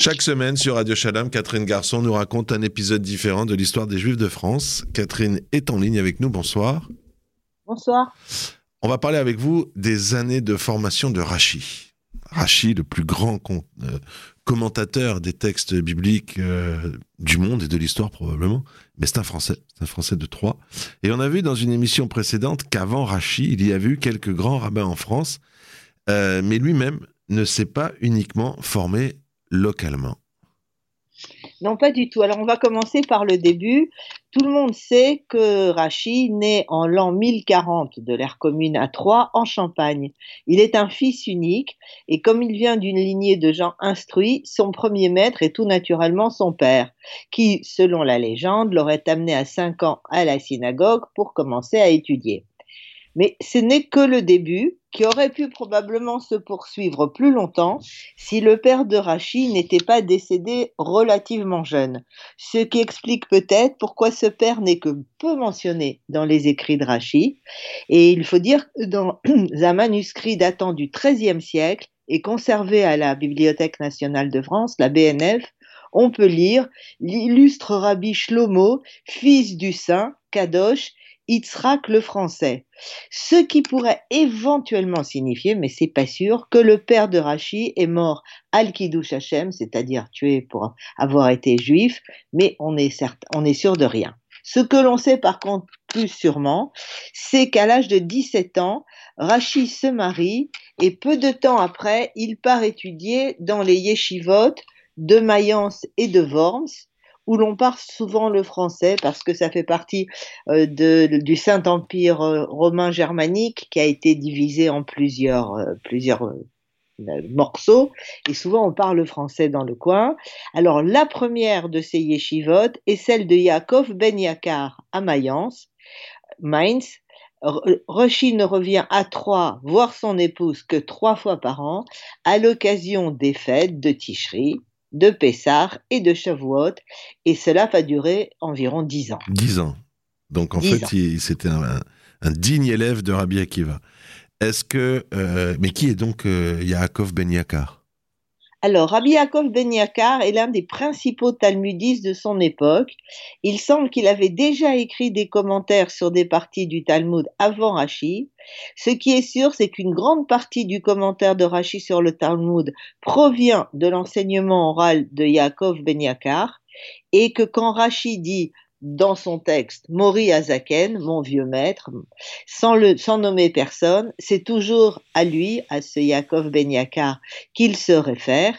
Chaque semaine sur Radio Shalom, Catherine Garçon nous raconte un épisode différent de l'histoire des Juifs de France. Catherine est en ligne avec nous. Bonsoir. Bonsoir. On va parler avec vous des années de formation de Rachi. Rachi, le plus grand euh, commentateur des textes bibliques euh, du monde et de l'histoire probablement. Mais c'est un Français, c'est un Français de Troyes. Et on a vu dans une émission précédente qu'avant Rachi, il y avait eu quelques grands rabbins en France, euh, mais lui-même ne s'est pas uniquement formé localement. Non, pas du tout. Alors, on va commencer par le début. Tout le monde sait que Rachid naît en l'an 1040 de l'ère commune à Troyes, en Champagne. Il est un fils unique et comme il vient d'une lignée de gens instruits, son premier maître est tout naturellement son père, qui, selon la légende, l'aurait amené à 5 ans à la synagogue pour commencer à étudier. Mais ce n'est que le début, qui aurait pu probablement se poursuivre plus longtemps si le père de Rachid n'était pas décédé relativement jeune. Ce qui explique peut-être pourquoi ce père n'est que peu mentionné dans les écrits de Rachid. Et il faut dire que dans un manuscrit datant du XIIIe siècle et conservé à la Bibliothèque nationale de France, la BNF, on peut lire l'illustre rabbi Shlomo, fils du saint Kadosh, Yitzhak le français. Ce qui pourrait éventuellement signifier, mais c'est pas sûr, que le père de Rachi est mort al kiddush Hashem, c'est-à-dire tué pour avoir été juif, mais on est, certain, on est sûr de rien. Ce que l'on sait par contre plus sûrement, c'est qu'à l'âge de 17 ans, Rachi se marie et peu de temps après, il part étudier dans les yeshivot de Mayence et de Worms, où l'on parle souvent le français parce que ça fait partie euh, du Saint-Empire euh, romain germanique qui a été divisé en plusieurs, euh, morceaux et souvent on parle français dans le coin. Alors la première de ces yeshivot est celle de Yaakov Ben Yakar à Mayence, Mainz. Roshi ne revient à Troyes voir son épouse que trois fois par an à l'occasion des fêtes de Tishri, de Pessar et de Shavuot, et cela va durer environ dix ans. Dix ans. Donc en fait, c'était un, digne élève de Rabbi Akiva. Est-ce que, euh, mais qui est donc euh, Yaakov Ben Yakar? Alors, Rabbi Yaakov Ben Yakar est l'un des principaux talmudistes de son époque. Il semble qu'il avait déjà écrit des commentaires sur des parties du Talmud avant Rashi. Ce qui est sûr, c'est qu'une grande partie du commentaire de Rashi sur le Talmud provient de l'enseignement oral de Yaakov Ben Yakar et que quand Rashi dit dans son texte Mori Azaken, mon vieux maître, sans, le, nommer personne, c'est toujours à lui, à ce Yaakov Ben Yakar, qu'il se réfère.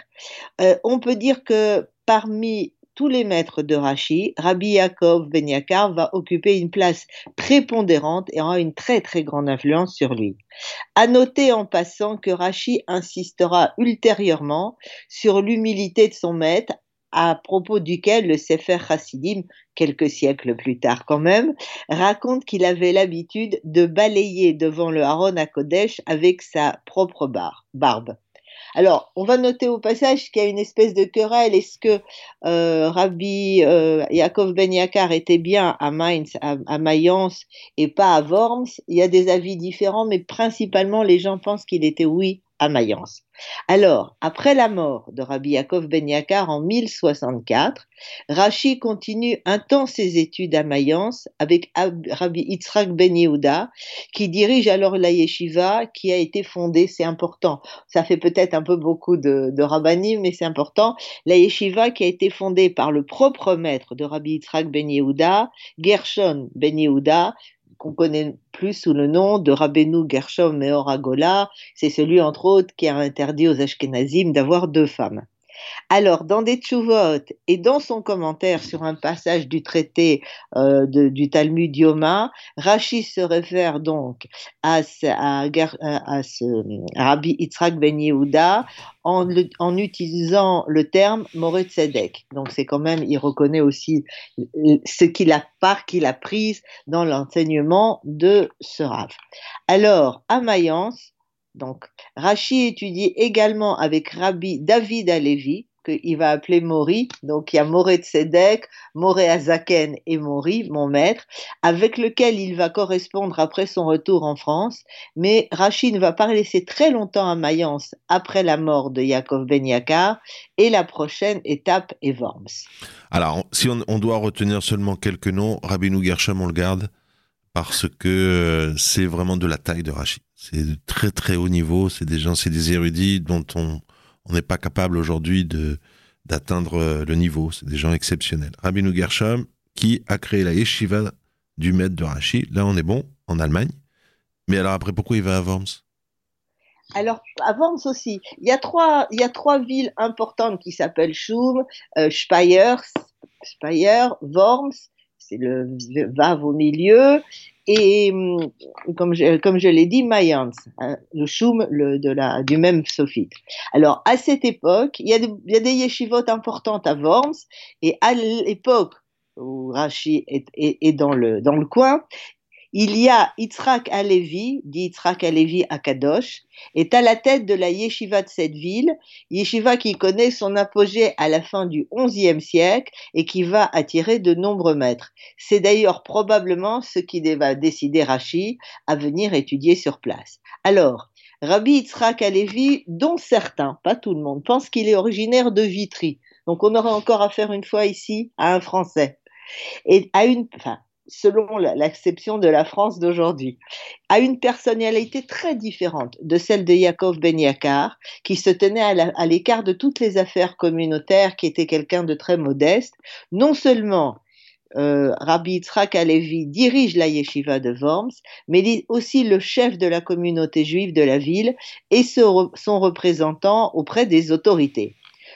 Euh, on peut dire que parmi tous les maîtres de Rashi, Rabbi Yaakov Ben Yakar va occuper une place prépondérante et aura une très très grande influence sur lui. À noter en passant que Rashi insistera ultérieurement sur l'humilité de son maître à propos duquel le Sefer Hasidim, quelques siècles plus tard quand même, raconte qu'il avait l'habitude de balayer devant le Haron à Kodesh avec sa propre barbe. Alors, on va noter au passage qu'il y a une espèce de querelle. Est-ce que euh, Rabbi euh, Yaakov Ben Yakar était bien à Mainz, à, Mayence, et pas à Worms? Il y a des avis différents, mais principalement les gens pensent qu'il était oui à Mayence. Alors, après la mort de Rabbi Yaakov Ben Yakar en 1064, Rashi continue un temps ses études à Mayence avec Rabbi Yitzhak Ben Yehuda, qui dirige alors la yeshiva qui a été fondée, c'est important, ça fait peut-être un peu beaucoup de, de mais c'est important, la yeshiva qui a été fondée par le propre maître de Rabbi Yitzhak Ben Yehuda, Gershon Ben Yehuda, qu'on connaît plus sous le nom de Rabbeinu Gershom Meor Agola. C'est celui, entre autres, qui a interdit aux Ashkenazim d'avoir deux femmes. Alors, dans des tchouvot et dans son commentaire sur un passage du traité euh, du Talmud Yoma, Rashi se réfère donc à, ce, Rabbi Yitzhak Ben Yehuda en, utilisant le terme Moretzedek. Donc, c'est quand même, il reconnaît aussi ce qu'il a, part qu'il a prise dans l'enseignement de ce Rav. Alors, à Mayence, donc, Rachi étudie également avec Rabbi David Alevi, qu'il va appeler Mori. Donc il y a Moré de Sedek, Moré Azaken et Mori, mon maître, avec lequel il va correspondre après son retour en France. Mais Rachid ne va pas laisser très longtemps à Mayence après la mort de Yaakov Ben Yakar. Et la prochaine étape est Worms. Alors, si on, doit retenir seulement quelques noms, Rabbinou Gershom, on le garde parce que euh, c'est vraiment de la taille de Rachid. C'est de très très haut niveau. C'est des gens, c'est des érudits dont on n'est pas capable aujourd'hui de d'atteindre euh, le niveau. C'est des gens exceptionnels. Rabbi Gershom, qui a créé la yeshiva du maître de Rashi. Là, on est bon, en Allemagne. Mais alors après, pourquoi il va à Worms? Alors, à Worms aussi, il y a trois, il y a trois villes importantes qui s'appellent Schum, euh, Speyer, Speyer, Worms, c'est le Vav au milieu, et hum, comme je, comme je l'ai dit, Mayence, hein, le choum le, de la, du même sophite. Alors, à cette époque, il y a, y a des yeshivotes importantes à Worms, et à l'époque où Rashi est, est, est, dans, le, dans le coin, il y a Yitzhak Alevi, dit Yitzhak Alevi à Kadosh, est à la tête de la yeshiva de cette ville, yeshiva qui connaît son apogée à la fin du XIe siècle et qui va attirer de nombreux maîtres. C'est d'ailleurs probablement ce qui va décider Rashi à venir étudier sur place. Alors, Rabbi Yitzhak Alevi, dont certains, pas tout le monde, pensent qu'il est originaire de Vitry. Donc on aura encore affaire une fois ici à un Français. Et à une, enfin, selon l'acception de la France d'aujourd'hui, a une personnalité très différente de celle de Yaakov Ben Yakar, qui se tenait à l'écart de toutes les affaires communautaires, qui était quelqu'un de très modeste. Non seulement euh, Rabbi Yitzhak Alevi dirige la yeshiva de Worms, mais il est aussi le chef de la communauté juive de la ville et son représentant auprès des autorités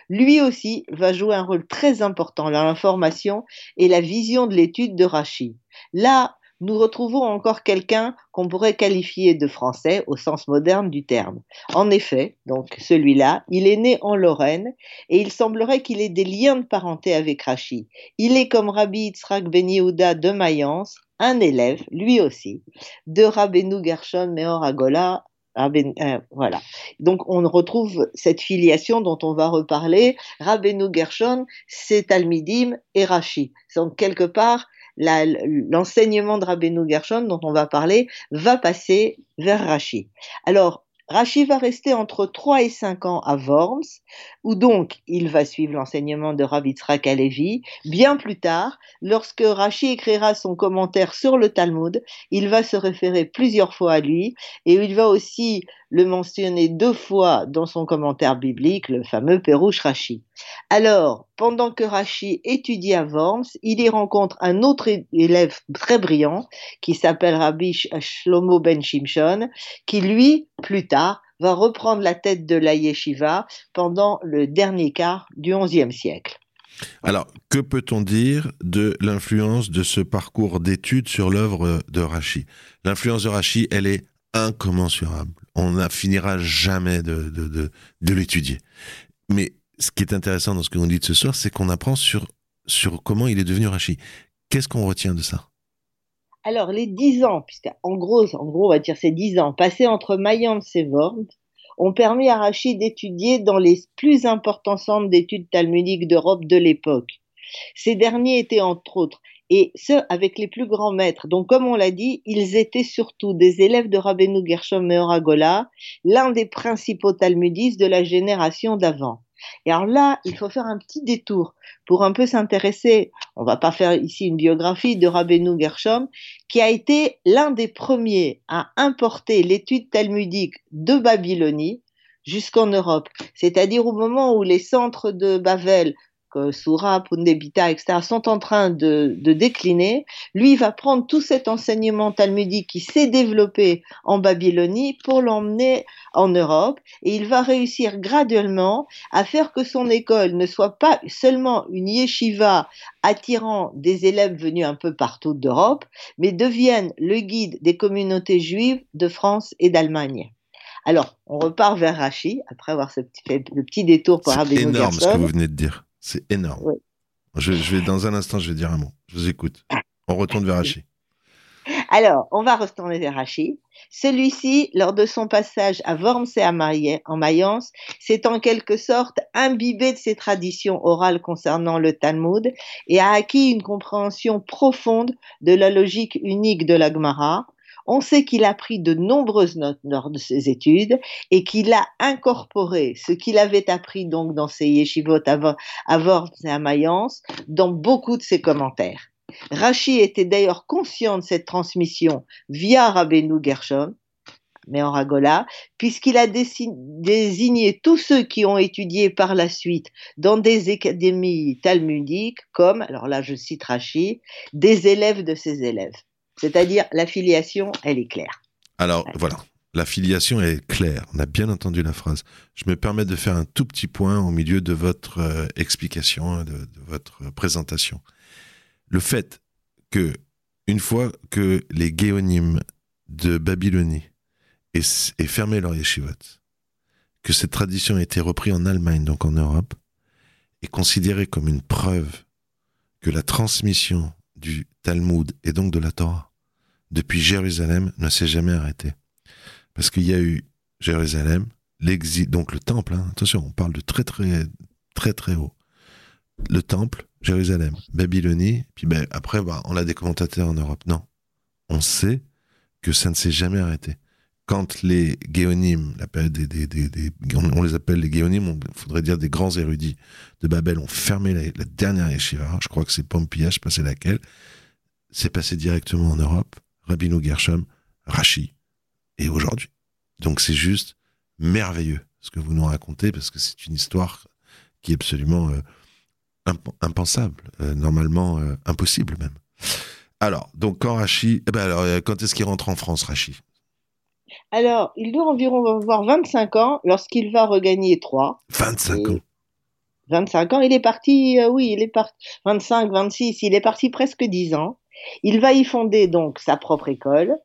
lui aussi va jouer un rôle très important dans l'information et la vision de l'étude de Rachid. Là, nous retrouvons encore quelqu'un qu'on pourrait qualifier de français au sens moderne du terme. En effet, donc celui-là, il est né en Lorraine et il semblerait qu'il ait des liens de parenté avec Rachid. Il est comme Rabbi Yitzhak Ben Yehuda de Mayence, un élève, lui aussi, de Rabbeinu Gershon Meor Agola euh, voilà. Donc on retrouve cette filiation dont on va reparler. Rabbeinu Gershon, c'est Talmidim et Rashi. Donc quelque part, l'enseignement de Rabbeinu Gershon dont on va parler va passer vers Rashi. Alors, Rashi va rester entre 3 et 5 ans à Worms, où donc il va suivre l'enseignement de Tzrak Alevi. Bien plus tard, lorsque Rashi écrira son commentaire sur le Talmud, il va se référer plusieurs fois à lui et il va aussi le mentionner deux fois dans son commentaire biblique, le fameux Perouche Rashi. Alors, pendant que Rashi étudie à Worms, il y rencontre un autre élève très brillant qui s'appelle Rabbi Shlomo Ben Shimshon, qui lui, plus tard, va reprendre la tête de la yeshiva pendant le dernier quart du XIe siècle. Alors, que peut-on dire de l'influence de ce parcours d'études sur l'œuvre de Rashi L'influence de Rashi, elle est incommensurable. On ne finira jamais de, de l'étudier. Mais ce qui est intéressant dans ce que vous dites ce soir, c'est qu'on apprend sur, sur comment il est devenu Rashi. Qu'est-ce qu'on retient de ça? Alors, les dix ans, puisque en gros, en gros, on va dire ces dix ans, passés entre Mayence et Worms, ont permis à Rashi d'étudier dans les plus importants centres d'études talmudiques d'Europe de l'époque. Ces derniers étaient entre autres, et ce, avec les plus grands maîtres. Donc, comme on l'a dit, ils étaient surtout des élèves de Rabbeinu Gershom Meoragola, l'un des principaux talmudistes de la génération d'avant. Et alors là, il faut faire un petit détour pour un peu s'intéresser, on va pas faire ici une biographie de Rabbeinu Gershom, qui a été l'un des premiers à importer l'étude talmudique de Babylonie jusqu'en Europe. C'est-à-dire au moment où les centres de Bavel Soura, Pundebita, etc., sont en train de, décliner, lui va prendre tout cet enseignement talmudique qui s'est développé en Babylonie pour l'emmener en Europe et il va réussir graduellement à faire que son école ne soit pas seulement une yeshiva attirant des élèves venus un peu partout d'Europe, mais devienne le guide des communautés juives de France et d'Allemagne. Alors, on repart vers Rachi, après avoir fait le petit détour par C'est énorme ce que vous venez de dire. C'est énorme. Je, vais, dans un instant, je vais dire un mot. Je vous écoute. On retourne vers Haché. Alors, on va retourner vers Rachid. Celui-ci, lors de son passage à Worms et à en Mayence, s'est en quelque sorte imbibé de ses traditions orales concernant le Talmud et a acquis une compréhension profonde de la logique unique de la Gemara. On sait qu'il a pris de nombreuses notes lors de ses études et qu'il a incorporé ce qu'il avait appris donc dans ses yeshivot à Worms et à Mayence dans beaucoup de ses commentaires. Rachi était d'ailleurs conscient de cette transmission via Rabbeinu Gershom, mais en Ragola, puisqu'il a désigné tous ceux qui ont étudié par la suite dans des académies talmudiques comme, alors là je cite Rachi, des élèves de ses élèves. C'est-à-dire la filiation, elle est claire. Alors voilà, la filiation est claire. On a bien entendu la phrase. Je me permets de faire un tout petit point au milieu de votre euh, explication, de, votre présentation le fait que, une fois que les guéonymes de Babylonie aient, fermé leur yeshivot, que cette tradition a été reprise en Allemagne, donc en Europe, est considérée comme une preuve que la transmission du Talmud et donc de la Torah depuis Jérusalem ne s'est jamais arrêtée. Parce qu'il y a eu Jérusalem, l'exil, donc le temple, hein, attention, on parle de très très très très haut. Le temple, Jérusalem, Babylonie, puis ben, après, bah, on a des commentateurs en Europe. Non. On sait que ça ne s'est jamais arrêté. Quand les des, on les appelle les géonymes, il faudrait dire des grands érudits de Babel, ont fermé la, dernière yeshiva, je crois que c'est Pompia, je sais pas laquelle, c'est passé directement en Europe, Rabino Gershom, Rashi, et aujourd'hui. Donc c'est juste merveilleux ce que vous nous racontez, parce que c'est une histoire qui est absolument... Euh, impensable, euh, normalement euh, impossible même. Alors, donc quand Rachi, eh ben alors, quand est-ce qu'il rentre en France, Rachi? Alors, il doit environ avoir 25 ans lorsqu'il va regagner Troyes. 25 ans 25 ans, il est parti, oui, il est parti, 25, 26, il est parti presque 10 ans. Il va y fonder donc sa propre école,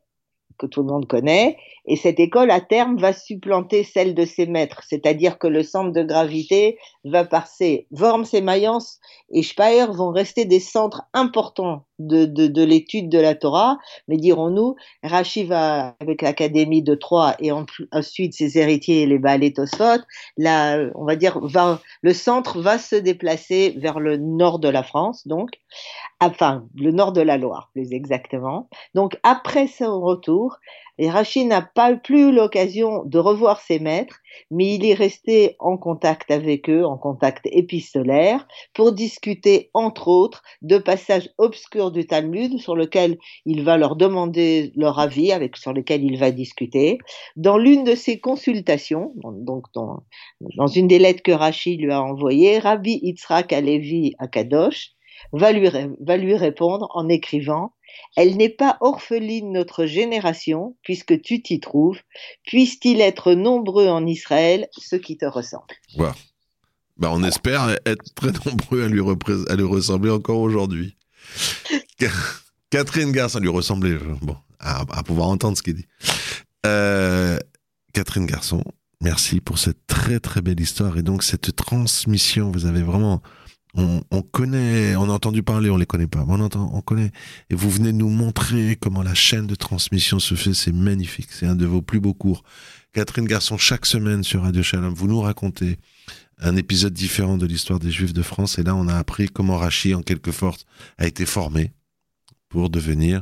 que tout le monde connaît, et cette école, à terme, va supplanter celle de ses maîtres, c'est-à-dire que le centre de gravité va passer. Worms et Mayence et Speyer vont rester des centres importants de, de, l'étude de la Torah, mais dirons-nous, Rashi va avec l'Académie de Troyes et ensuite ses héritiers, les Baalé Tosfot, là, on va dire, va, le centre va se déplacer vers le nord de la France, donc, enfin, le nord de la Loire, plus exactement. Donc, après son retour, et Rachid n'a pas plus l'occasion de revoir ses maîtres, mais il est resté en contact avec eux, en contact épistolaire, pour discuter, entre autres, de passages obscurs du Talmud sur lesquels il va leur demander leur avis, avec, sur lesquels il va discuter. Dans l'une de ses consultations, donc dans, dans une des lettres que Rachid lui a envoyées, Rabbi Yitzhak Alevi Akadosh va lui, répondre en écrivant elle n'est pas orpheline notre génération, puisque tu t'y trouves. Puisse-t-il être nombreux en Israël, ceux qui te ressemblent. Bah, on espère être très nombreux à lui, ressembler encore aujourd'hui. Catherine Garçon, lui ressembler, bon, à, pouvoir entendre ce qu'il dit. Euh, Catherine Garçon, merci pour cette très très belle histoire et donc cette transmission. Vous avez vraiment on, connaît, on a entendu parler, on les connaît pas, on entend, on connaît. Et vous venez nous montrer comment la chaîne de transmission se fait, c'est magnifique. C'est un de vos plus beaux cours. Catherine Garçon, chaque semaine sur Radio Shalom, vous nous racontez un épisode différent de l'histoire des Juifs de France. Et là, on a appris comment Rachi, en quelque sorte, a été formé pour devenir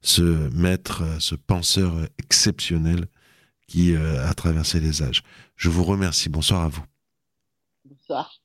ce maître, ce penseur exceptionnel qui euh, a traversé les âges. Je vous remercie. Bonsoir à vous. Bonsoir.